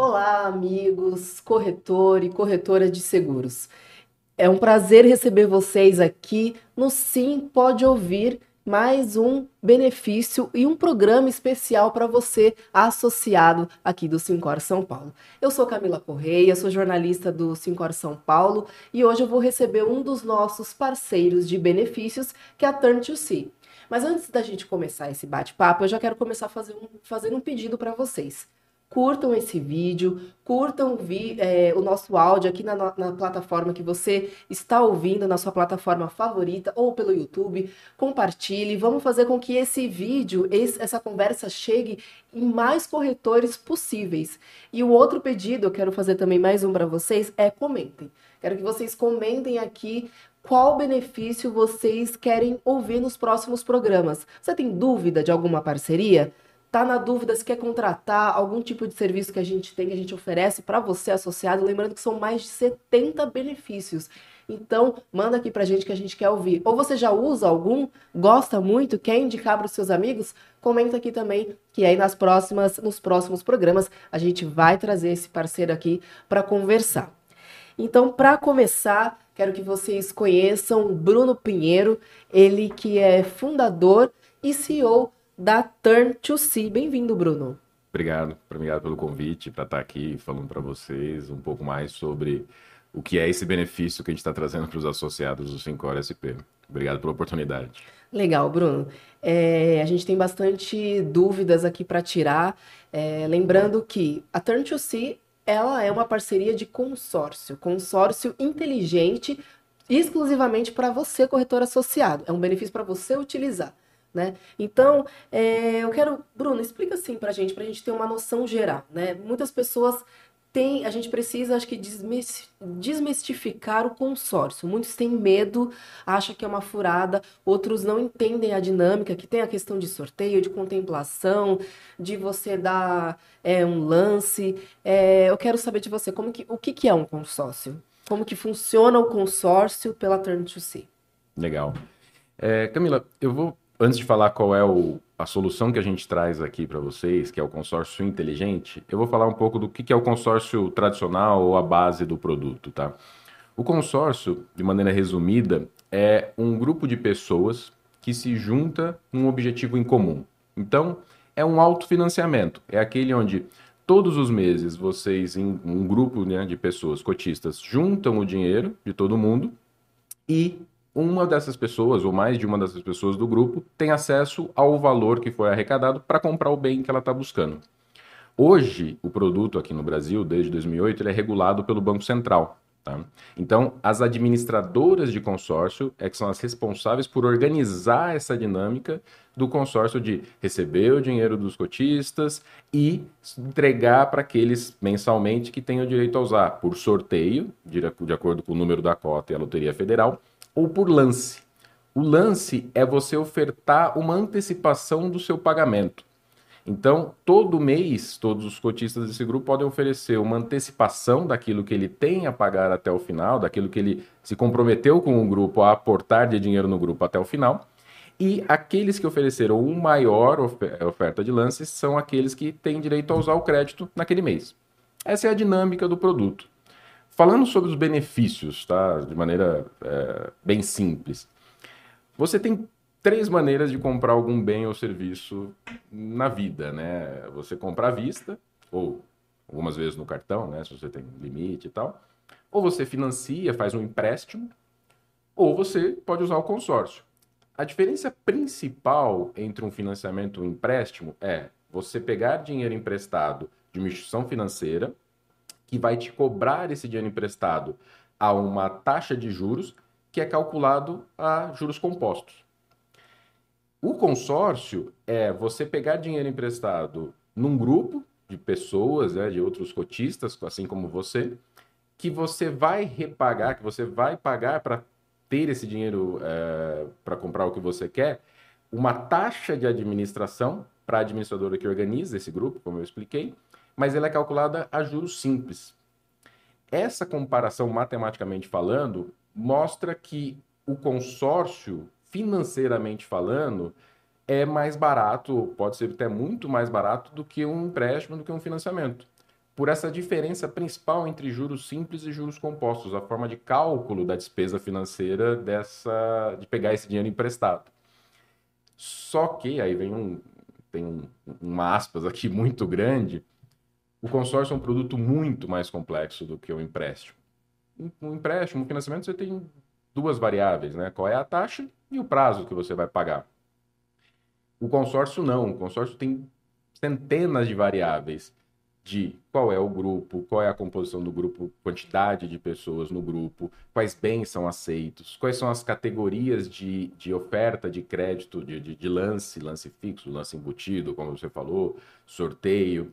Olá, amigos, corretor e corretora de seguros. É um prazer receber vocês aqui no Sim Pode Ouvir, mais um benefício e um programa especial para você associado aqui do Sincor São Paulo. Eu sou Camila Correia, sou jornalista do Sincor São Paulo e hoje eu vou receber um dos nossos parceiros de benefícios, que é a Turn to See. Mas antes da gente começar esse bate-papo, eu já quero começar um, fazer um pedido para vocês curtam esse vídeo, curtam vi, é, o nosso áudio aqui na, na, plataforma que você está ouvindo, na sua plataforma favorita ou pelo YouTube, compartilhe, vamos fazer com que esse vídeo, esse, essa conversa chegue em mais corretores possíveis. E o outro pedido, eu quero fazer também mais um para vocês, é comentem. Quero que vocês comentem aqui qual benefício vocês querem ouvir nos próximos programas. Você tem dúvida de alguma parceria? Tá na dúvida se quer contratar algum tipo de serviço que a gente tem, que a gente oferece para você associado, lembrando que são mais de 70 benefícios. Então, manda aqui pra gente que a gente quer ouvir. Ou você já usa algum, gosta muito, quer indicar para os seus amigos? Comenta aqui também, que aí nas próximas, nos próximos programas a gente vai trazer esse parceiro aqui para conversar. Então, para começar, quero que vocês conheçam Bruno Pinheiro, ele que é fundador e CEO da Turn to See. Bem-vindo, Bruno. Obrigado, obrigado pelo convite para estar aqui falando para vocês um pouco mais sobre o que é esse benefício que a gente está trazendo para os associados do Sincor SP. Obrigado pela oportunidade. Legal, Bruno. É, a gente tem bastante dúvidas aqui para tirar. É, lembrando que a Turn to See ela é uma parceria de consórcio, consórcio inteligente exclusivamente para você, corretor associado. É um benefício para você utilizar. Né? Então, é, eu quero, Bruno, explica assim para a gente, para a gente ter uma noção geral. Né? Muitas pessoas têm, a gente precisa, acho que, desmistificar o consórcio. Muitos têm medo, acham que é uma furada, outros não entendem a dinâmica, que tem a questão de sorteio, de contemplação, de você dar é, um lance. É, eu quero saber de você, como que, o que, que é um consórcio? Como que funciona o consórcio pela Turn to See? Legal. É, Camila, eu vou antes de falar qual é o, a solução que a gente traz aqui para vocês, que é o consórcio inteligente, eu vou falar um pouco do que, que é o consórcio tradicional ou a base do produto, tá? O consórcio, de maneira resumida, é um grupo de pessoas que se junta num objetivo em comum. Então, é um autofinanciamento. É aquele onde todos os meses vocês, em um grupo né, de pessoas cotistas, juntam o dinheiro de todo mundo e uma dessas pessoas, ou mais de uma dessas pessoas do grupo, tem acesso ao valor que foi arrecadado para comprar o bem que ela está buscando. Hoje, o produto aqui no Brasil, desde 2008, ele é regulado pelo Banco Central. Tá? Então, as administradoras de consórcio é que são as responsáveis por organizar essa dinâmica do consórcio de receber o dinheiro dos cotistas e entregar para aqueles mensalmente que o direito a usar por sorteio, de acordo com o número da cota e a Loteria Federal, ou por lance. O lance é você ofertar uma antecipação do seu pagamento. Então, todo mês, todos os cotistas desse grupo podem oferecer uma antecipação daquilo que ele tem a pagar até o final, daquilo que ele se comprometeu com o grupo a aportar de dinheiro no grupo até o final. E aqueles que ofereceram uma maior oferta de lances são aqueles que têm direito a usar o crédito naquele mês. Essa é a dinâmica do produto. Falando sobre os benefícios, tá? De maneira é, bem simples. Você tem três maneiras de comprar algum bem ou serviço na vida, né? Você compra à vista, ou algumas vezes no cartão, né? Se você tem limite e tal. Ou você financia, faz um empréstimo, ou você pode usar o consórcio. A diferença principal entre um financiamento e um empréstimo é você pegar dinheiro emprestado de uma instituição financeira que vai te cobrar esse dinheiro emprestado a uma taxa de juros que é calculado a juros compostos. O consórcio é você pegar dinheiro emprestado num grupo de pessoas, né, de outros cotistas, assim como você, que você vai repagar, que você vai pagar para ter esse dinheiro é, para comprar o que você quer, uma taxa de administração para a administradora que organiza esse grupo, como eu expliquei, mas ela é calculada a juros simples. Essa comparação, matematicamente falando, mostra que o consórcio, financeiramente falando, é mais barato, pode ser até muito mais barato do que um empréstimo, do que um financiamento. por essa diferença principal entre juros simples e juros compostos, a forma de cálculo da despesa financeira dessa de pegar esse dinheiro emprestado. Só que aí vem um tem um, uma aspas aqui muito grande, o consórcio é um produto muito mais complexo do que o empréstimo. Um empréstimo, um financiamento, você tem duas variáveis, né? Qual é a taxa e o prazo que você vai pagar. O consórcio não, o consórcio tem centenas de variáveis de qual é o grupo, qual é a composição do grupo, quantidade de pessoas no grupo, quais bens são aceitos, quais são as categorias de, de oferta de crédito, de, de, de lance, lance fixo, lance embutido, como você falou, sorteio,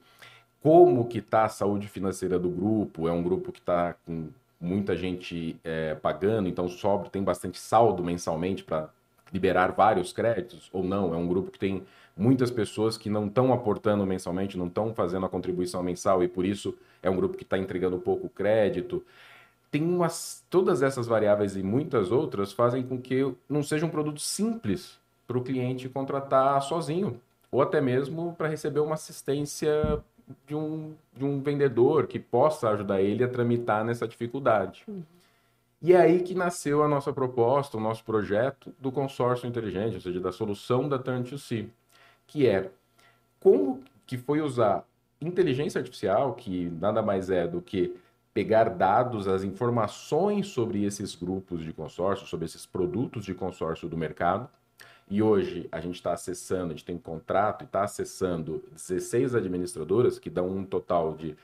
como que está a saúde financeira do grupo, é um grupo que está com muita gente é, pagando, então sobra, tem bastante saldo mensalmente para liberar vários créditos, ou não, é um grupo que tem muitas pessoas que não estão aportando mensalmente, não estão fazendo a contribuição mensal e por isso é um grupo que está entregando pouco crédito. Tem umas, todas essas variáveis e muitas outras fazem com que não seja um produto simples para o cliente contratar sozinho, ou até mesmo para receber uma assistência de um, de um vendedor que possa ajudar ele a tramitar nessa dificuldade. Uhum. E é aí que nasceu a nossa proposta, o nosso projeto do consórcio inteligente, ou seja, da solução da Turn2C que é como que foi usar inteligência artificial, que nada mais é do que pegar dados, as informações sobre esses grupos de consórcio, sobre esses produtos de consórcio do mercado. E hoje a gente está acessando, a gente tem um contrato e está acessando 16 administradoras, que dão um total de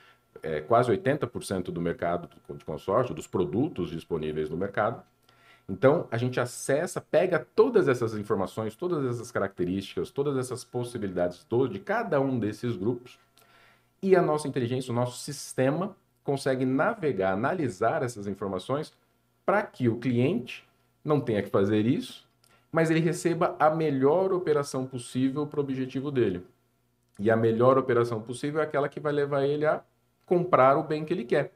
é, quase 80% do mercado de consórcio, dos produtos disponíveis no mercado. Então, a gente acessa, pega todas essas informações, todas essas características, todas essas possibilidades de cada um desses grupos, e a nossa inteligência, o nosso sistema, consegue navegar, analisar essas informações para que o cliente não tenha que fazer isso, mas ele receba a melhor operação possível para o objetivo dele. E a melhor operação possível é aquela que vai levar ele a comprar o bem que ele quer,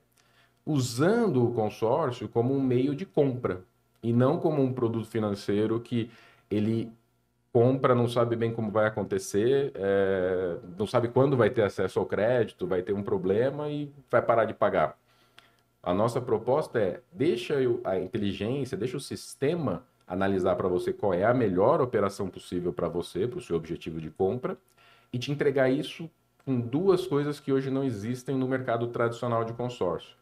usando o consórcio como um meio de compra e não como um produto financeiro que ele compra, não sabe bem como vai acontecer, é, não sabe quando vai ter acesso ao crédito, vai ter um problema e vai parar de pagar. A nossa proposta é deixa a inteligência, deixa o sistema analisar para você qual é a melhor operação possível para você, para o seu objetivo de compra, e te entregar isso com duas coisas que hoje não existem no mercado tradicional de consórcio: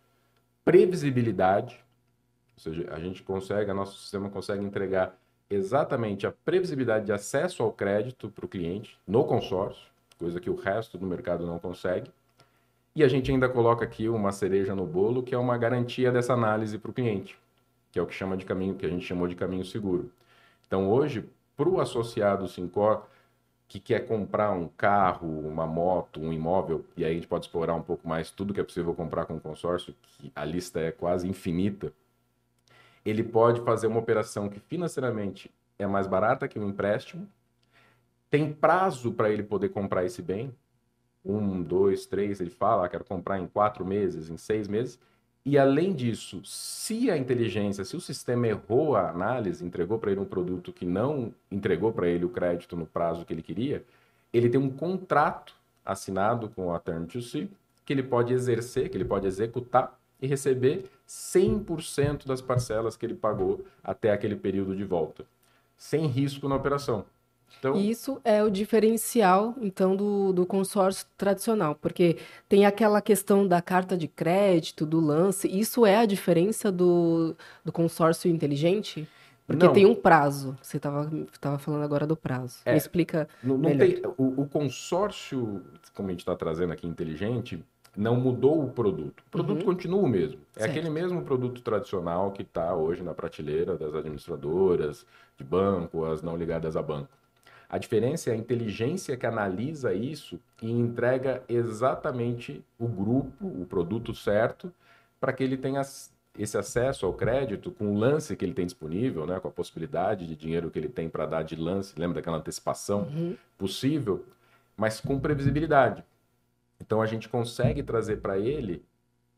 previsibilidade ou seja, a gente consegue, nosso sistema consegue entregar exatamente a previsibilidade de acesso ao crédito para o cliente no consórcio, coisa que o resto do mercado não consegue. E a gente ainda coloca aqui uma cereja no bolo, que é uma garantia dessa análise para o cliente, que é o que chama de caminho, que a gente chamou de caminho seguro. Então hoje, para o associado Sincor que quer comprar um carro, uma moto, um imóvel, e aí a gente pode explorar um pouco mais tudo que é possível comprar com consórcio, que a lista é quase infinita ele pode fazer uma operação que financeiramente é mais barata que um empréstimo, tem prazo para ele poder comprar esse bem, um, dois, três, ele fala, ah, quero comprar em quatro meses, em seis meses, e além disso, se a inteligência, se o sistema errou a análise, entregou para ele um produto que não entregou para ele o crédito no prazo que ele queria, ele tem um contrato assinado com a Turn2C que ele pode exercer, que ele pode executar e receber 100% das parcelas que ele pagou até aquele período de volta, sem risco na operação. Então... Isso é o diferencial, então, do, do consórcio tradicional, porque tem aquela questão da carta de crédito, do lance, isso é a diferença do, do consórcio inteligente? Porque não. tem um prazo. Você estava falando agora do prazo. É, Me explica. Não, não tem, o, o, consórcio, como a gente está trazendo aqui, inteligente, não mudou o produto. O produto uhum. continua o mesmo. É certo. aquele mesmo produto tradicional que está hoje na prateleira das administradoras de banco, as não ligadas a banco. A diferença é a inteligência que analisa isso e entrega exatamente o grupo, o produto certo, para que ele tenha esse acesso ao crédito com o lance que ele tem disponível, né, com a possibilidade de dinheiro que ele tem para dar de lance, lembra daquela antecipação uhum. possível, mas com previsibilidade. Então a gente consegue trazer para ele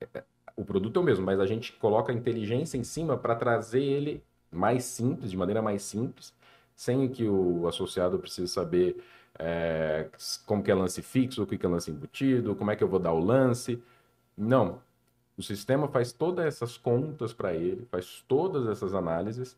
é, o produto é o mesmo, mas a gente coloca a inteligência em cima para trazer ele mais simples, de maneira mais simples, sem que o associado precise saber é, como que é lance fixo, o que é lance embutido, como é que eu vou dar o lance. Não. O sistema faz todas essas contas para ele, faz todas essas análises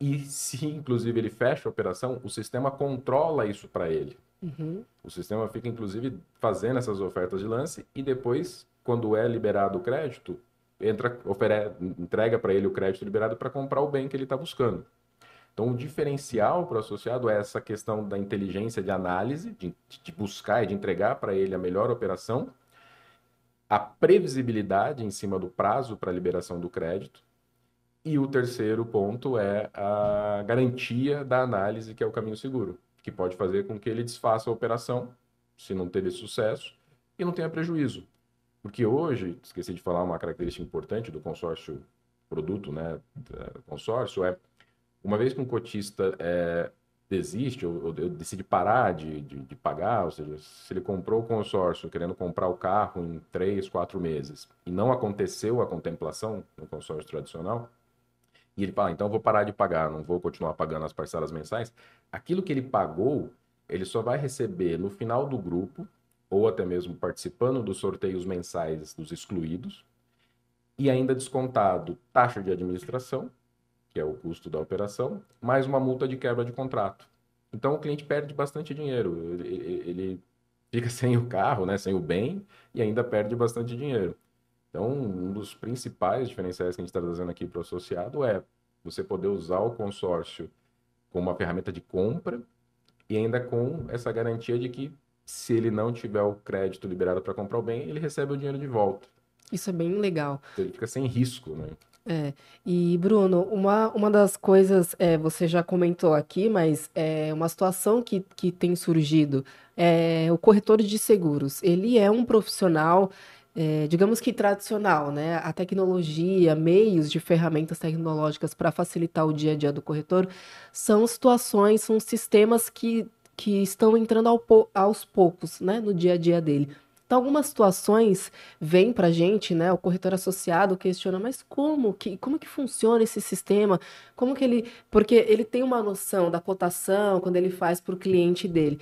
e se inclusive ele fecha a operação, o sistema controla isso para ele. Uhum. O sistema fica inclusive fazendo essas ofertas de lance e depois, quando é liberado o crédito, entra, ofere, entrega para ele o crédito liberado para comprar o bem que ele está buscando. Então, o diferencial para o associado é essa questão da inteligência de análise, de, de buscar e de entregar para ele a melhor operação, a previsibilidade em cima do prazo para liberação do crédito, e o terceiro ponto é a garantia da análise, que é o caminho seguro, que pode fazer com que ele desfaça a operação, se não teve sucesso, e não tenha prejuízo. Porque hoje, esqueci de falar uma característica importante do consórcio produto, né, consórcio, é uma vez que um cotista é, desiste ou, ou, decide parar de, de, de, pagar, ou seja, se ele comprou o consórcio querendo comprar o carro em três, quatro meses e não aconteceu a contemplação no consórcio tradicional, e ele fala, então vou parar de pagar, não vou continuar pagando as parcelas mensais, aquilo que ele pagou, ele só vai receber no final do grupo, ou até mesmo participando dos sorteios mensais dos excluídos, e ainda descontado taxa de administração, que é o custo da operação, mais uma multa de quebra de contrato. Então o cliente perde bastante dinheiro, ele, ele fica sem o carro, né, sem o bem, e ainda perde bastante dinheiro. Então, um dos principais diferenciais que a gente está trazendo aqui para o associado é você poder usar o consórcio como uma ferramenta de compra e ainda com essa garantia de que se ele não tiver o crédito liberado para comprar o bem, ele recebe o dinheiro de volta. Isso é bem legal. Então, ele fica sem risco, né? É, e Bruno, uma, uma das coisas, é, você já comentou aqui, mas é uma situação que, que tem surgido, é o corretor de seguros. Ele é um profissional, é, digamos que tradicional, né? A tecnologia, meios de ferramentas tecnológicas para facilitar o dia a dia do corretor são situações, são sistemas que, que estão entrando ao, aos poucos, né, no dia a dia dele. Então, algumas situações vêm para a gente, né? O corretor associado questiona, mas como que, como que funciona esse sistema? Como que ele. Porque ele tem uma noção da cotação quando ele faz para o cliente dele.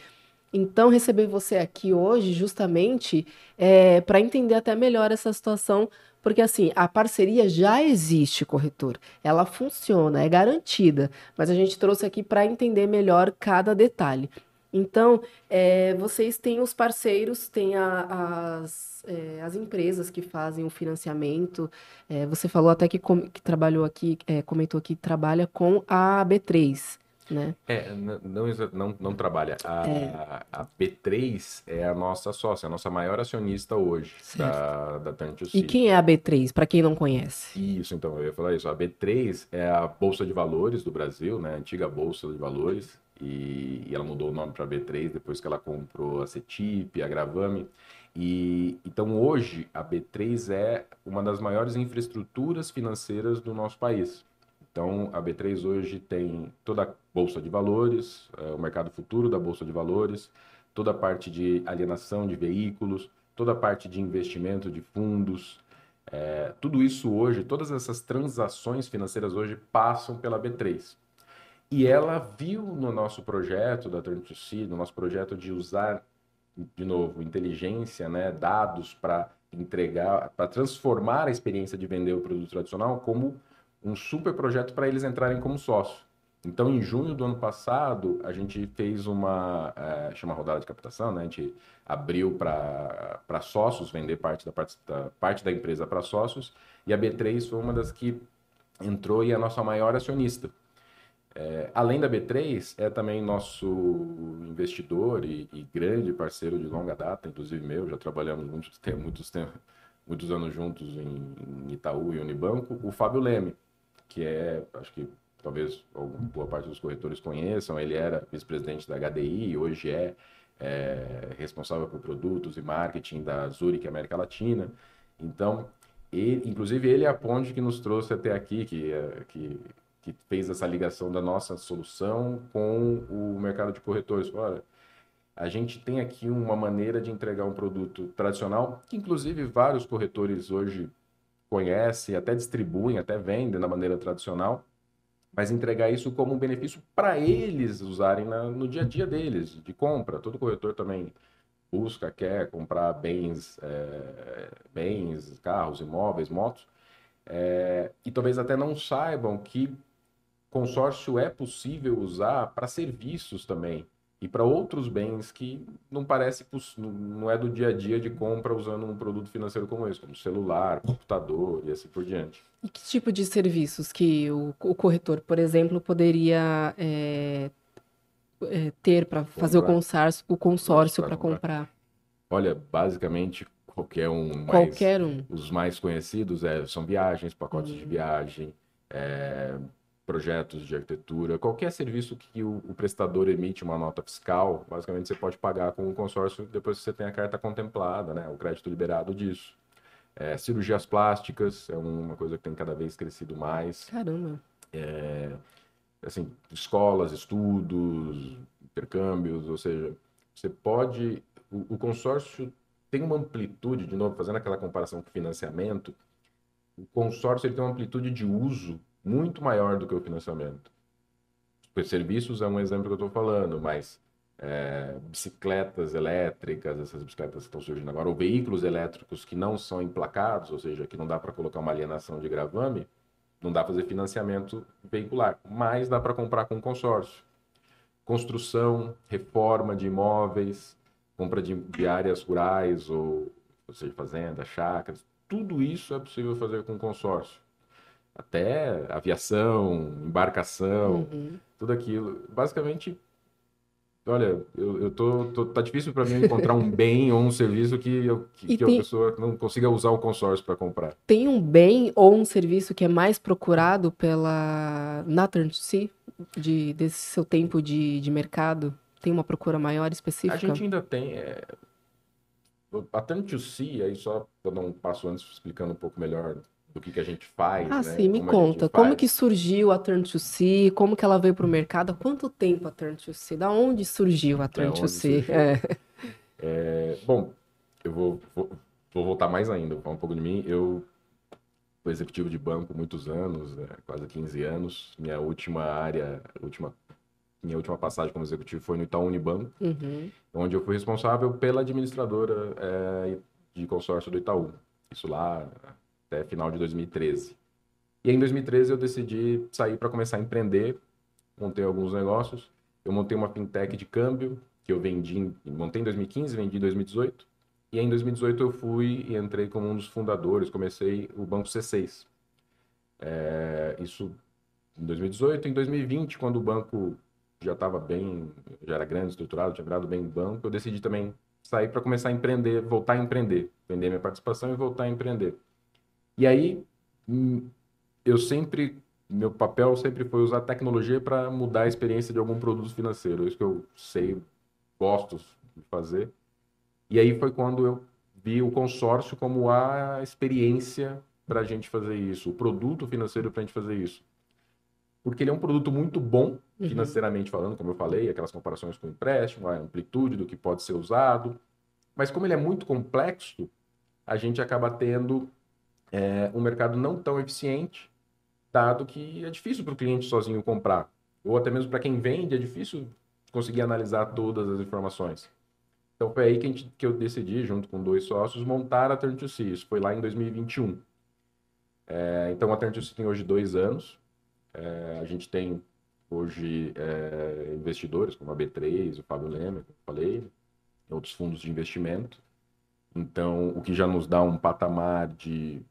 Então, receber você aqui hoje, justamente, é, para entender até melhor essa situação, porque assim, a parceria já existe, corretor, ela funciona, é garantida, mas a gente trouxe aqui para entender melhor cada detalhe. Então, é, vocês têm os parceiros, têm a, as, é, as empresas que fazem o financiamento. É, você falou até que, com, que trabalhou aqui, comentou que trabalha com a B3. Né? É, não, não, não trabalha. A, é. a B3 é a nossa sócia, a nossa maior acionista hoje certo. da, da E quem é a B3, para quem não conhece? Isso, então, eu ia falar isso. A B3 é a Bolsa de Valores do Brasil, né? A antiga Bolsa de Valores e, e ela mudou o nome para B3 depois que ela comprou a CETIP, a Gravame. E então hoje a B3 é uma das maiores infraestruturas financeiras do nosso país. Então a B3 hoje tem toda a bolsa de valores, é, o mercado futuro da bolsa de valores, toda a parte de alienação de veículos, toda a parte de investimento de fundos, é, tudo isso hoje, todas essas transações financeiras hoje passam pela B3. E ela viu no nosso projeto da Turn to See, no nosso projeto de usar, de novo, inteligência, né, dados para entregar, para transformar a experiência de vender o produto tradicional como um super projeto para eles entrarem como sócio. Então, em junho do ano passado, a gente fez uma, é, chama rodada de captação, né? A gente abriu para sócios, vender parte da, parte da, parte da empresa para sócios, e a B3 foi uma das que entrou e é a nossa maior acionista. É, além da B3, é também nosso investidor e, e, grande parceiro de longa data, inclusive meu, já trabalhamos muitos, muitos, muitos anos juntos em, em, Itaú e Unibanco, o Fábio Leme, que é, acho que talvez boa parte dos corretores conheçam, ele era vice-presidente da HDI, hoje é, é, responsável por produtos e marketing da Zurich América Latina. Então, ele, inclusive ele é a ponte que nos trouxe até aqui, que, é, que que fez essa ligação da nossa solução com o mercado de corretores. Olha, a gente tem aqui uma maneira de entregar um produto tradicional, que inclusive vários corretores hoje conhecem, até distribuem, até vendem da maneira tradicional, mas entregar isso como um benefício para eles usarem na, no dia a dia deles, de compra. Todo corretor também busca, quer comprar bens, é, bens, carros, imóveis, motos, é, e talvez até não saibam que consórcio é possível usar para serviços também e para outros bens que não parece não é do dia a dia de compra usando um produto financeiro como esse, como celular, computador e assim por diante. E que tipo de serviços que o, o corretor, por exemplo, poderia é, é, ter para fazer o consórcio, o consórcio para comprar? comprar? Olha, basicamente qualquer um. Qualquer um. Os mais conhecidos é, são viagens, pacotes de uhum. viagem. Projetos de arquitetura, qualquer serviço que o, o, prestador emite uma nota fiscal, basicamente você pode pagar com o consórcio depois que você tem a carta contemplada, né, o crédito liberado disso. É, cirurgias plásticas é uma coisa que tem cada vez crescido mais. Caramba. É, assim, escolas, estudos, intercâmbios, ou seja, você pode. O, o consórcio tem uma amplitude, de novo, fazendo aquela comparação com financiamento, o consórcio ele tem uma amplitude de uso muito maior do que o financiamento. Os serviços é um exemplo que eu estou falando, mas é, bicicletas elétricas, essas bicicletas que estão surgindo agora, ou veículos elétricos que não são emplacados, ou seja, que não dá para colocar uma alienação de gravame, não dá para fazer financiamento veicular, mas dá para comprar com consórcio. Construção, reforma de imóveis, compra de, de áreas rurais, ou, ou seja, fazenda, chácaras, tudo isso é possível fazer com consórcio até aviação, embarcação, uhum. tudo aquilo. Basicamente, olha, eu, eu tô, tô tá difícil para mim encontrar um bem ou um serviço que, eu, que, que tem... a pessoa não consiga usar o consórcio para comprar. Tem um bem ou um serviço que é mais procurado pela Nathan C de desse seu tempo de, de mercado? Tem uma procura maior específica? A gente ainda tem. É... A Turn2C, aí só para dar um passo antes explicando um pouco melhor do que, que a gente faz. Ah, né? sim, me como conta. Como que surgiu a Turn2C? Como que ela veio para o mercado? Há quanto tempo a Turn2C? Da onde surgiu a Turn2C? É. É, bom, eu vou, vou, vou, voltar mais ainda, vou falar um pouco de mim. Eu fui executivo de banco muitos anos, né? quase 15 anos. Minha última área, última, minha última passagem como executivo foi no Itaú Unibanco, uhum. onde eu fui responsável pela administradora é, de consórcio do Itaú. Isso lá até final de 2013. E em 2013 eu decidi sair para começar a empreender, montei alguns negócios. Eu montei uma fintech de câmbio que eu vendi, montei em 2015, vendi em 2018. E em 2018 eu fui e entrei como um dos fundadores, comecei o Banco C6. É, isso em 2018. Em 2020, quando o banco já estava bem, já era grande, estruturado, tinha virado bem banco, eu decidi também sair para começar a empreender, voltar a empreender, vender minha participação e voltar a empreender. E aí, hum, eu sempre, meu papel sempre foi usar tecnologia para mudar a experiência de algum produto financeiro. Isso que eu sei, gosto de fazer. E aí foi quando eu vi o consórcio como a experiência para a gente fazer isso, o produto financeiro para a gente fazer isso. Porque ele é um produto muito bom, uhum. financeiramente falando, como eu falei, aquelas comparações com o empréstimo, a amplitude do que pode ser usado. Mas como ele é muito complexo, a gente acaba tendo é, um mercado não tão eficiente, dado que é difícil para o cliente sozinho comprar. Ou até mesmo para quem vende, é difícil conseguir analisar todas as informações. Então foi aí que, gente, que eu decidi, junto com dois sócios, montar a Turn2C. Isso foi lá em 2021. É, então a Turn2C tem hoje dois anos. É, a gente tem hoje é, investidores como a B3, o Fábio Leme, como eu falei, outros fundos de investimento. Então, o que já nos dá um patamar de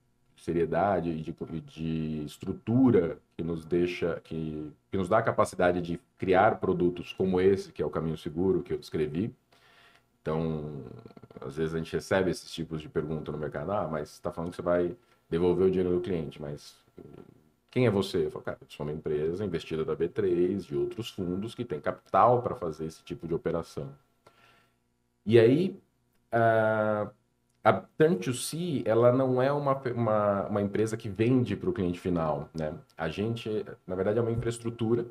seriedade e de, de, estrutura que nos deixa, que, que nos dá a capacidade de criar produtos como esse, que é o caminho seguro que eu descrevi. Então, às vezes a gente recebe esses tipos de pergunta no mercado, ah, mas está falando que você vai devolver o dinheiro do cliente, mas quem é você? Eu falo, cara, eu sou uma empresa investida da B3, de outros fundos que tem capital para fazer esse tipo de operação. E aí, uh, a Turn2C, ela não é uma, uma, uma empresa que vende para o cliente final, né? A gente, na verdade, é uma infraestrutura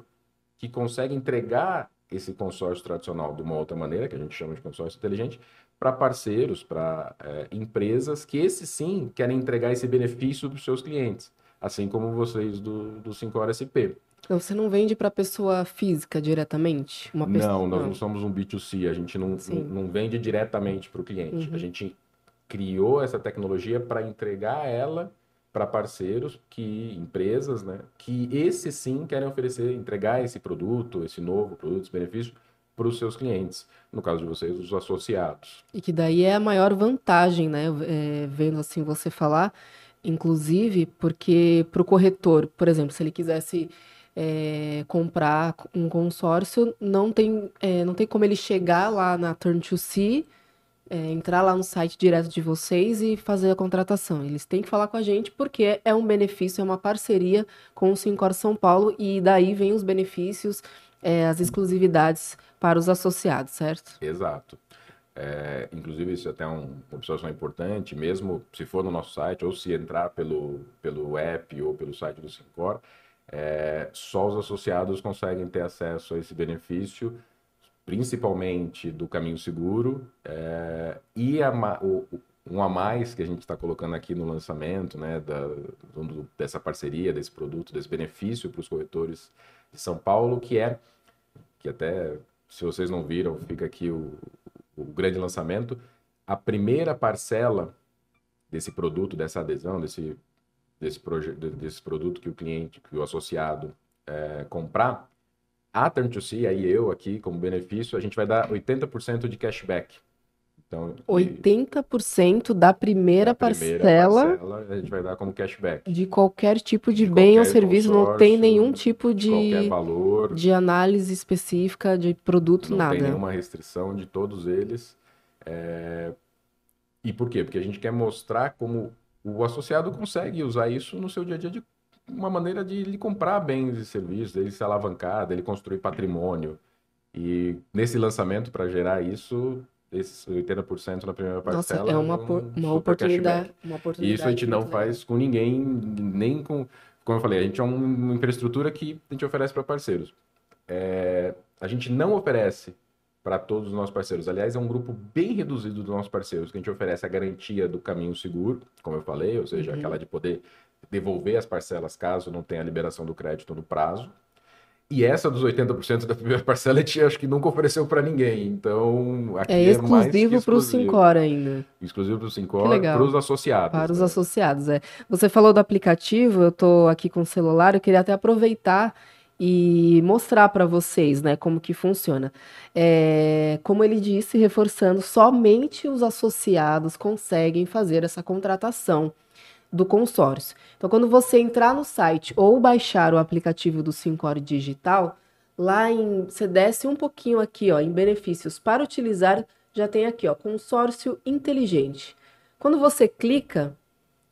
que consegue entregar esse consórcio tradicional de uma outra maneira, que a gente chama de consórcio inteligente, para parceiros, para é, empresas que, esses sim, querem entregar esse benefício para os seus clientes, assim como vocês do, do 5 SP. Então, você não vende para pessoa física diretamente? Uma pessoa... Não, nós não. não somos um B2C, a gente não, não, não, vende diretamente para o cliente. Uhum. A gente criou essa tecnologia para entregar ela para parceiros que empresas, né, que esses sim querem oferecer, entregar esse produto, esse novo produto, esse benefício para os seus clientes, no caso de vocês, os associados. E que daí é a maior vantagem, né, é, vendo assim você falar, inclusive porque para o corretor, por exemplo, se ele quisesse é, comprar um consórcio, não tem, é, não tem como ele chegar lá na Turn to See é, entrar lá no site direto de vocês e fazer a contratação. Eles têm que falar com a gente porque é um benefício, é uma parceria com o Sincor São Paulo e daí vem os benefícios, é, as exclusividades para os associados, certo? Exato. É, inclusive, isso é até um, uma observação importante, mesmo se for no nosso site ou se entrar pelo, pelo app ou pelo site do Sincor, é, só os associados conseguem ter acesso a esse benefício principalmente do caminho seguro, é, e a, o, um a mais que a gente está colocando aqui no lançamento, né, da, do, dessa parceria, desse produto, desse benefício para os corretores de São Paulo, que é, que até, se vocês não viram, fica aqui o, o grande lançamento, a primeira parcela desse produto, dessa adesão, desse, desse, desse produto que o cliente, que o associado é, comprar, a Turn2C, aí eu aqui, como benefício, a gente vai dar 80% de cashback. Então, 80% da primeira, primeira parcela, parcela, a gente vai dar como cashback. De qualquer tipo de, de bem ou serviço, não tem nenhum tipo de, valor, de análise específica de produto, não nada. Não tem nenhuma restrição de todos eles. É... E por quê? Porque a gente quer mostrar como o associado consegue usar isso no seu dia a dia de uma maneira de ele comprar bens e serviços, dele se alavancar, dele construir patrimônio. E nesse lançamento, para gerar isso, esses 80% na primeira parcela. Nossa, é uma, um uma, oportunidade, uma oportunidade. E isso a gente não faz com ninguém, nem com. Como eu falei, a gente é uma infraestrutura que a gente oferece para parceiros. É, a gente não oferece para todos os nossos parceiros. Aliás, é um grupo bem reduzido dos nossos parceiros que a gente oferece a garantia do caminho seguro, como eu falei, ou seja, uhum. aquela de poder devolver as parcelas caso não tenha a liberação do crédito no prazo. E essa dos 80% da primeira parcela a gente acho que nunca ofereceu para ninguém. Então, aqui é exclusivo é para o Sincor ainda. Exclusivo para o Sincor, para os associados. Para né? os associados, é. Você falou do aplicativo, eu estou aqui com o celular, eu queria até aproveitar e mostrar para vocês, né, como que funciona. É, como ele disse, reforçando, somente os associados conseguem fazer essa contratação do consórcio. Então, quando você entrar no site ou baixar o aplicativo do Sincor Digital, lá em você desce um pouquinho aqui, ó, em benefícios para utilizar, já tem aqui, ó, consórcio inteligente. Quando você clica,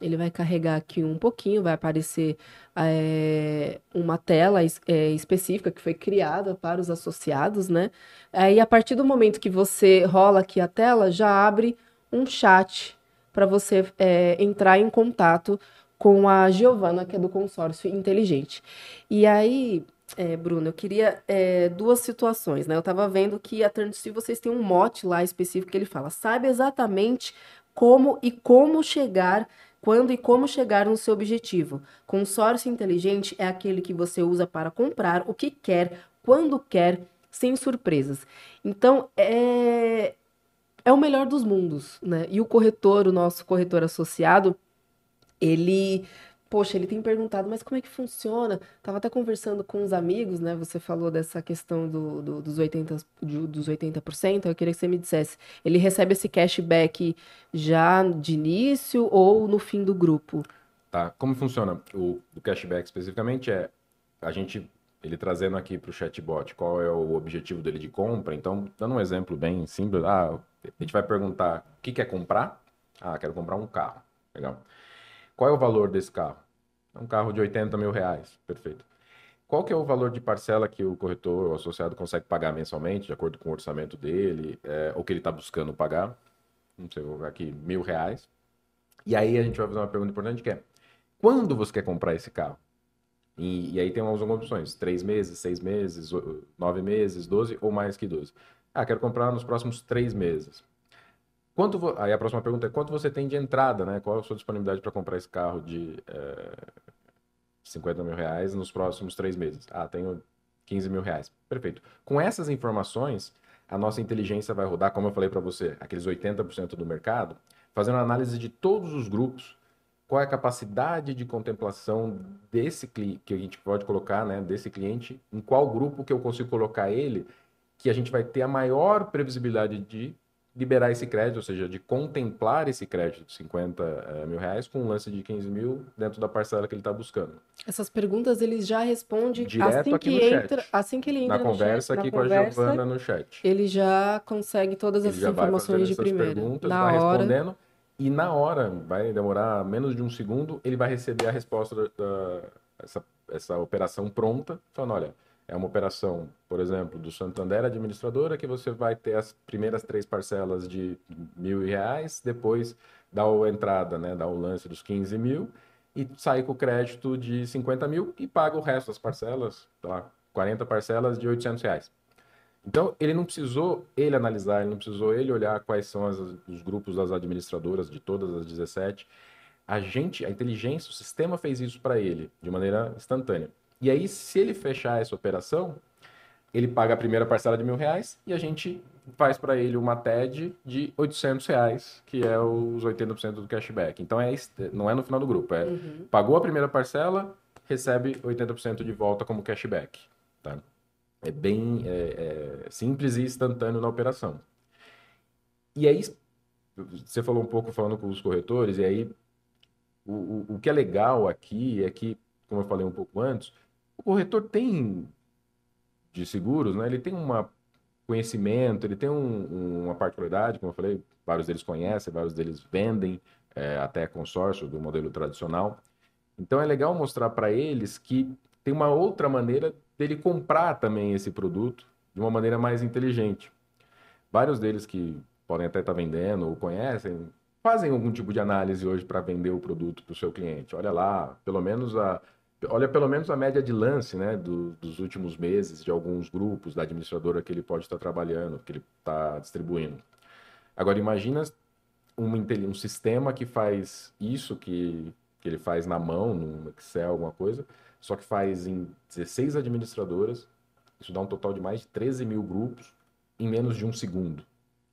ele vai carregar aqui um pouquinho, vai aparecer é, uma tela é, específica que foi criada para os associados, né? Aí, a partir do momento que você rola aqui a tela, já abre um chat para você é, entrar em contato com a Giovana, que é do consórcio inteligente. E aí, é, Bruno, eu queria é, duas situações, né? Eu estava vendo que a Turnsea, vocês têm um mote lá específico que ele fala, sabe exatamente como e como chegar, quando e como chegar no seu objetivo. Consórcio inteligente é aquele que você usa para comprar o que quer, quando quer, sem surpresas. Então, é, é o melhor dos mundos, né? E o corretor, o nosso corretor associado, ele poxa, ele tem perguntado, mas como é que funciona? Tava até conversando com os amigos, né? Você falou dessa questão do, do, dos, 80, dos 80%. Eu queria que você me dissesse, ele recebe esse cashback já de início ou no fim do grupo? Tá, como funciona o, o cashback especificamente é a gente ele trazendo aqui para o chatbot qual é o objetivo dele de compra. Então, dando um exemplo bem simples, ah, a gente vai perguntar o que quer comprar? Ah, quero comprar um carro. Legal. Qual é o valor desse carro? É um carro de 80 mil reais. Perfeito. Qual que é o valor de parcela que o corretor, o associado, consegue pagar mensalmente, de acordo com o orçamento dele, é, ou que ele está buscando pagar? Não sei, vou colocar aqui mil reais. E aí a gente vai fazer uma pergunta importante que é, quando você quer comprar esse carro? E, e aí tem algumas opções, três meses, seis meses, nove meses, doze ou mais que doze. Ah, quero comprar nos próximos três meses. Quanto vo... Aí a próxima pergunta é quanto você tem de entrada, né? Qual a sua disponibilidade para comprar esse carro de é... 50 mil reais nos próximos três meses. Ah, tenho 15 mil reais. Perfeito. Com essas informações, a nossa inteligência vai rodar, como eu falei para você, aqueles 80% do mercado, fazendo análise de todos os grupos, qual é a capacidade de contemplação desse cliente, que a gente pode colocar, né, desse cliente, em qual grupo que eu consigo colocar ele, que a gente vai ter a maior previsibilidade de liberar esse crédito, ou seja, de contemplar esse crédito de 50 eh, mil reais com um lance de 15 mil dentro da parcela que ele está buscando. Essas perguntas ele já responde Direto assim aqui que no entra, chat. assim que ele entra Na conversa chat, aqui na com conversa, a Giovana no chat. ele já consegue todas essas informações de essas primeira. perguntas, Na vai hora, respondendo, e na hora, vai demorar menos de um segundo, ele vai receber a resposta da, essa, operação pronta, falando, olha, é uma operação, por exemplo, do Santander Administradora, que você vai ter as primeiras três parcelas de mil reais, depois dá a entrada, né, dá o lance dos 15 mil, e sai com o crédito de 50 mil e paga o resto das parcelas, sei lá, 40 parcelas de 800 reais. Então, ele não precisou ele analisar, ele não precisou ele olhar quais são as- os grupos das administradoras de todas as 17. A gente, a inteligência, o sistema fez isso para ele de maneira instantânea. E aí, se ele fechar essa operação, ele paga a primeira parcela de mil reais e a gente faz para ele uma TED de 800 reais, que é os 80% do cashback. Então, é, não é no final do grupo, é pagou a primeira parcela, recebe 80% de volta como cashback. Tá? É bem é, é simples e instantâneo na operação. E aí, você falou um pouco falando com os corretores, e aí o, o, o que é legal aqui é que, como eu falei um pouco antes, o corretor tem de seguros, né? Ele tem um conhecimento, ele tem um- uma particularidade, como eu falei, vários deles conhecem, vários deles vendem, é, até consórcio do modelo tradicional. Então é legal mostrar para eles que tem uma outra maneira dele comprar também esse produto de uma maneira mais inteligente. Vários deles que podem até estar vendendo ou conhecem, fazem algum tipo de análise hoje para vender o produto para o seu cliente. Olha lá, pelo menos a, olha pelo menos a média de lance, né, do- dos últimos meses de alguns grupos da administradora que ele pode estar trabalhando, que ele está distribuindo. Agora imagina inteli- um sistema que faz isso que, que ele faz na mão, no Excel, alguma coisa, só que faz em 16 administradoras. Isso dá um total de mais de 13 mil grupos em menos de um segundo.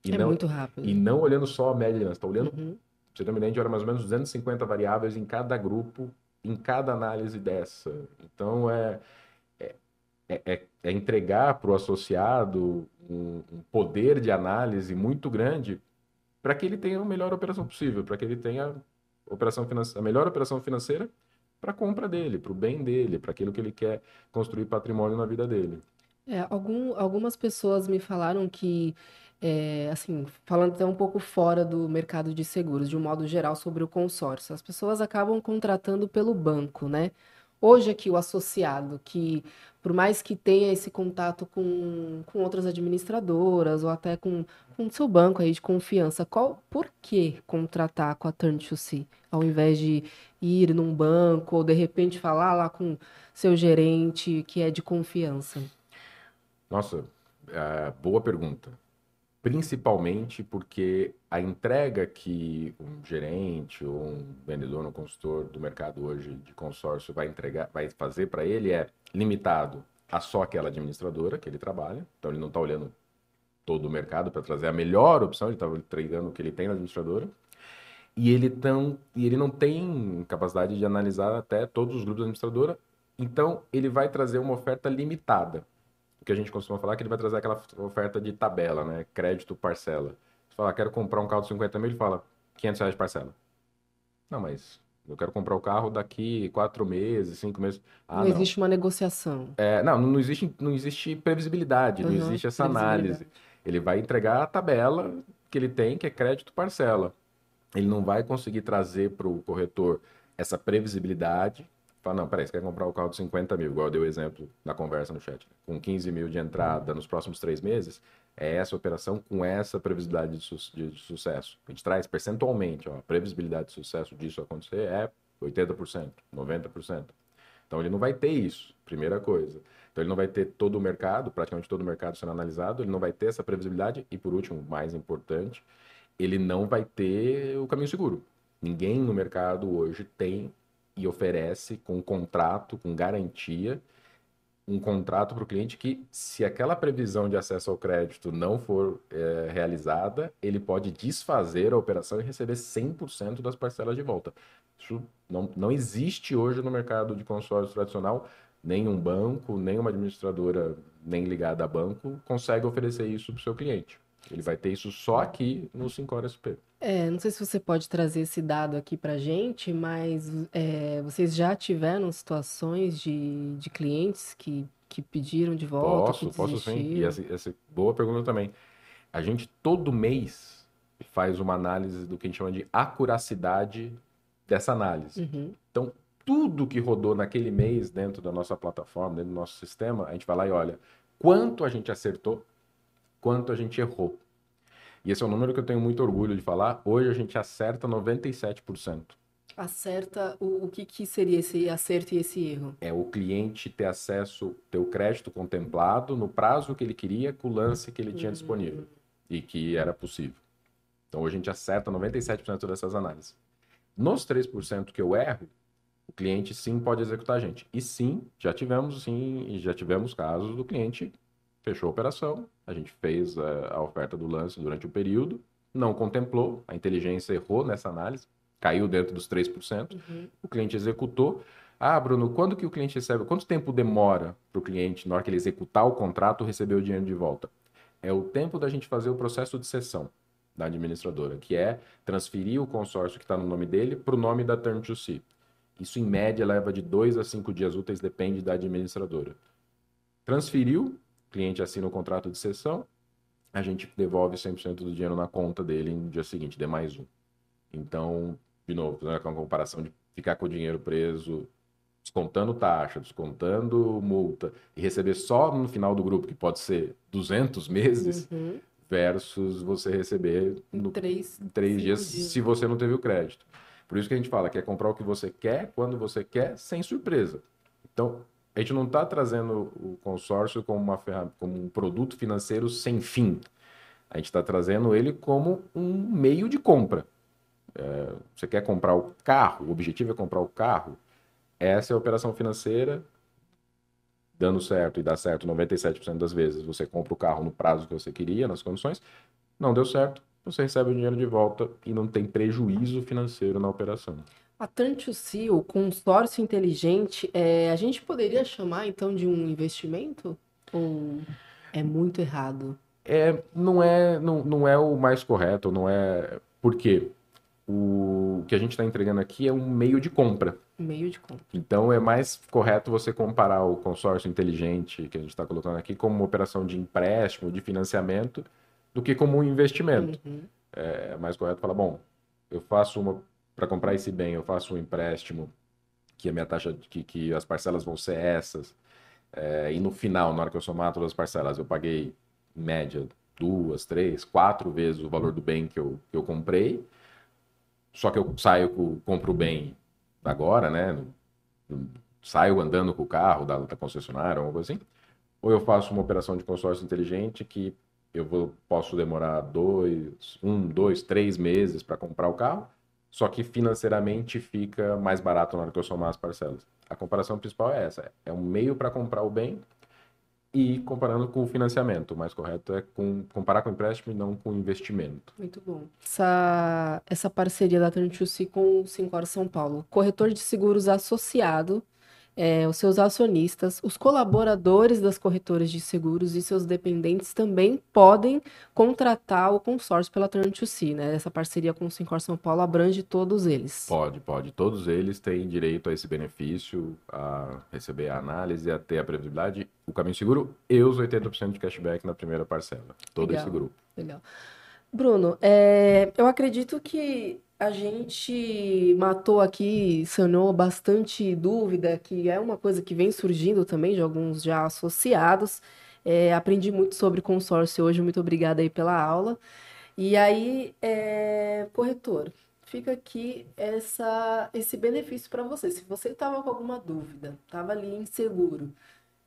E é não, muito rápido. e não olhando só a média de está olhando Uhum. Você a gente olha mais ou menos 250 variáveis em cada grupo, em cada análise dessa. Então, é, é, é, é entregar para o associado um, um poder de análise muito grande para que ele tenha a melhor operação possível, para que ele tenha operação a melhor operação financeira para a compra dele, para o bem dele, para aquilo que ele quer construir patrimônio na vida dele. É, algum- algumas pessoas me falaram que, é, assim, falando até um pouco fora do mercado de seguros, de um modo geral, sobre o consórcio, as pessoas acabam contratando pelo banco, né? Hoje aqui o associado, que por mais que tenha esse contato com, com outras administradoras ou até com o seu banco aí de confiança, qual, por que contratar com a Turn to ao invés de ir num banco ou de repente falar lá com seu gerente que é de confiança? Nossa, é, boa pergunta. Principalmente porque a entrega que um gerente ou um vendedor, um consultor do mercado hoje de consórcio vai entregar, vai fazer para ele é limitado a só aquela administradora que ele trabalha. Então ele não está olhando todo o mercado para trazer a melhor opção, ele está entregando o que ele tem na administradora. E ele, tão, e ele não tem capacidade de analisar até todos os grupos da administradora. Então ele vai trazer uma oferta limitada que a gente costuma falar que ele vai trazer aquela oferta de tabela, né? Crédito, parcela. Você fala, quero comprar um carro de 50 mil, ele fala, 500 reais de parcela. Não, mas eu quero comprar o carro daqui quatro meses, cinco meses. Ah, Não não. existe uma negociação. É, não, não existe, não existe previsibilidade, não Uhum, existe essa análise. Ele vai entregar a tabela que ele tem, que é crédito parcela. Ele não vai conseguir trazer para o corretor essa previsibilidade. Fala, não, peraí, você quer comprar o carro de 50 mil, igual eu dei o exemplo na conversa no chat, com 15 mil de entrada nos próximos três meses, é essa operação com essa previsibilidade de, su- de sucesso. A gente traz percentualmente, ó, a previsibilidade de sucesso disso acontecer é 80%, 90%. Então ele não vai ter isso, primeira coisa. Então ele não vai ter todo o mercado, praticamente todo o mercado sendo analisado, ele não vai ter essa previsibilidade e por último, mais importante, ele não vai ter o caminho seguro. Ninguém no mercado hoje tem e oferece com contrato, com garantia, um contrato para o cliente que, se aquela previsão de acesso ao crédito não for é, realizada, ele pode desfazer a operação e receber 100% das parcelas de volta. Isso não, não existe hoje no mercado de consórcio tradicional. Nenhum banco, nenhuma administradora, nem ligada a banco, consegue oferecer isso para o seu cliente. Ele vai ter isso só aqui no 5 SP. É, não sei se você pode trazer esse dado aqui para gente, mas é, vocês já tiveram situações de, de clientes que, que pediram de volta? Posso, posso sim. E essa, essa boa pergunta também. A gente todo mês faz uma análise do que a gente chama de acuracidade dessa análise. Uhum. Então, tudo que rodou naquele mês dentro da nossa plataforma, dentro do nosso sistema, a gente vai lá e olha quanto a gente acertou, quanto a gente errou. E esse é um número que eu tenho muito orgulho de falar. Hoje a gente acerta 97%. Acerta o, o que, que seria esse acerto e esse erro? É o cliente ter acesso, ter o crédito contemplado no prazo que ele queria, com o lance que ele tinha uhum. disponível e que era possível. Então hoje a gente acerta 97% dessas análises. Nos 3% que eu erro, o cliente sim pode executar a gente. E sim, já tivemos sim, já tivemos casos do cliente fechou a operação, a gente fez a, a oferta do lance durante o período, não contemplou, a inteligência errou nessa análise, caiu dentro dos 3%, uhum. o cliente executou. Ah, Bruno, quando que o cliente recebe? Quanto tempo demora para o cliente, na hora que ele executar o contrato, receber o dinheiro de volta? É o tempo da gente fazer o processo de cessão da administradora, que é transferir o consórcio que está no nome dele para o nome da Turn to See. Isso, em média, leva de dois a cinco dias úteis, depende da administradora. Transferiu, cliente assina o contrato de cessão, a gente devolve 100% do dinheiro na conta dele no dia seguinte, de mais um. Então, de novo, fazendo uma comparação de ficar com o dinheiro preso, descontando taxa, descontando multa, e receber só no final do grupo, que pode ser 200 meses, uhum. versus você receber no, três, em três dias, dias se você não teve o crédito. Por isso que a gente fala que é comprar o que você quer, quando você quer, sem surpresa. Então, a gente não está trazendo o consórcio como, uma como um produto financeiro sem fim. A gente está trazendo ele como um meio de compra. É, você quer comprar o carro, o objetivo é comprar o carro. Essa é a operação financeira, dando certo e dá certo 97% das vezes. Você compra o carro no prazo que você queria, nas condições. Não deu certo, você recebe o dinheiro de volta e não tem prejuízo financeiro na operação. A Tantuci, o consórcio inteligente, é, a gente poderia chamar então de um investimento? Ou é muito errado? É, não é, não, não é o mais correto, não é. Por quê? O que a gente está entregando aqui é um meio de compra. Meio de compra. Então é mais correto você comparar o consórcio inteligente que a gente está colocando aqui como uma operação de empréstimo, de financiamento, do que como um investimento. Uhum. É mais correto falar, bom, eu faço uma para comprar esse bem, eu faço um empréstimo que a minha taxa, que, que as parcelas vão ser essas, é, e no final, na hora que eu somar todas as parcelas, eu paguei, em média, duas, três, quatro vezes o valor do bem que eu, que eu comprei, só que eu saio, compro o bem agora, né? Saio andando com o carro da, da concessionária, ou algo assim, ou eu faço uma operação de consórcio inteligente que eu vou, posso demorar dois, um, dois, três meses para comprar o carro, só que financeiramente fica mais barato na hora que eu somar as parcelas. A comparação principal é essa: é um meio para comprar o bem e comparando com o financiamento. O mais correto é com, comparar com empréstimo e não com investimento. Muito bom. Essa, essa parceria da Trantuci com o Sincor São Paulo. Corretor de seguros associado é, os seus acionistas, os colaboradores das corretoras de seguros e seus dependentes também podem contratar o consórcio pela Turn2C, né? Essa parceria com o Sincor São Paulo abrange todos eles. Pode, pode. Todos eles têm direito a esse benefício, a receber a análise, a ter a previsibilidade, o caminho seguro e os 80% de cashback na primeira parcela. Todo Legal. esse grupo. Legal. Bruno, é, eu acredito que a gente matou aqui, sanou bastante dúvida, que é uma coisa que vem surgindo também de alguns já associados. É, aprendi muito sobre consórcio hoje, muito obrigada aí pela aula. E aí, é, corretor, fica aqui essa, esse benefício para você. Se você estava com alguma dúvida, estava ali inseguro,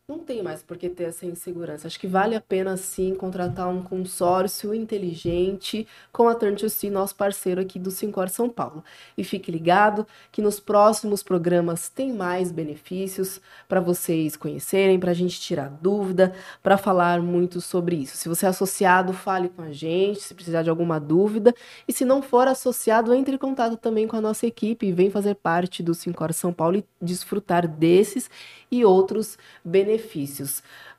não tem mais por que ter essa insegurança. Acho que vale a pena sim contratar um consórcio inteligente com a Turn to See, nosso parceiro aqui do Sincor São Paulo. E fique ligado que nos próximos programas tem mais benefícios para vocês conhecerem, para a gente tirar dúvida, para falar muito sobre isso. Se você é associado, fale com a gente, se precisar de alguma dúvida. E se não for associado, entre em contato também com a nossa equipe e vem fazer parte do Sincor São Paulo e desfrutar desses e outros benefícios.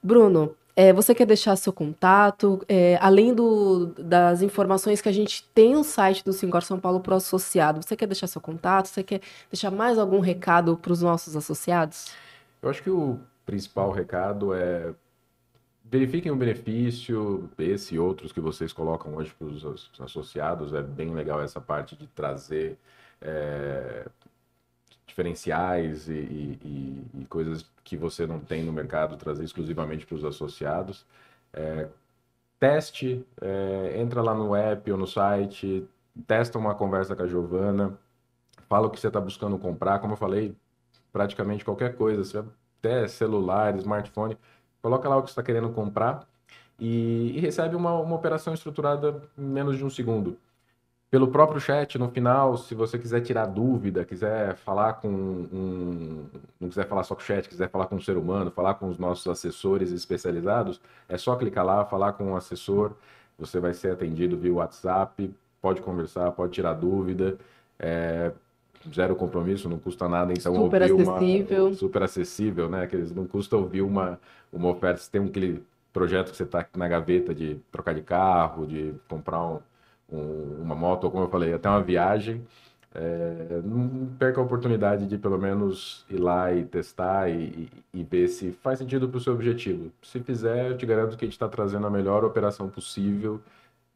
Bruno, é, você quer deixar seu contato? É, além do, das informações que a gente tem no site do Sincor São Paulo para o associado, você quer deixar seu contato? Você quer deixar mais algum recado para os nossos associados? Eu acho que o principal recado é verifiquem o benefício, esse e outros que vocês colocam hoje para os associados. É bem legal essa parte de trazer é, diferenciais e, e, e, coisas que você não tem no mercado, trazer exclusivamente para os associados. É, teste, é, entra lá no app ou no site, testa uma conversa com a Giovana, fala o que você está buscando comprar, como eu falei, praticamente qualquer coisa, até celular, smartphone, coloca lá o que você está querendo comprar e, e recebe uma, uma operação estruturada em menos de um segundo pelo próprio chat no final, se você quiser tirar dúvida, quiser falar com um, não quiser falar só com o chat, quiser falar com um ser humano, falar com os nossos assessores especializados, é só clicar lá, falar com um assessor, você vai ser atendido via WhatsApp, pode conversar, pode tirar dúvida, é, zero compromisso, não custa nada, então super acessível. Uma, super acessível, né? Que não custa ouvir uma, uma oferta, se tem aquele projeto que você está na gaveta de trocar de carro, de comprar um um, uma moto, ou como eu falei, até uma viagem, é, não perca a oportunidade de pelo menos ir lá e testar e, e, e ver se faz sentido para o seu objetivo. Se fizer, eu te garanto que a gente está trazendo a melhor operação possível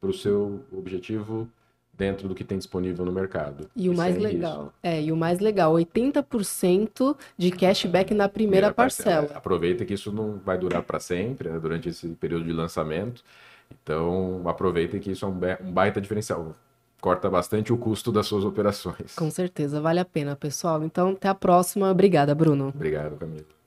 para o seu objetivo dentro do que tem disponível no mercado. E o mais legal, risco. é, e o mais legal, 80% de cashback na primeira, primeira parcela. parcela. Aproveita que isso não vai durar para sempre, né, durante esse período de lançamento. Então, aproveitem que isso é um baita diferencial. Corta bastante o custo das suas operações. Com certeza, vale a pena, pessoal. Então, até a próxima. Obrigada, Bruno. Obrigado, Camila.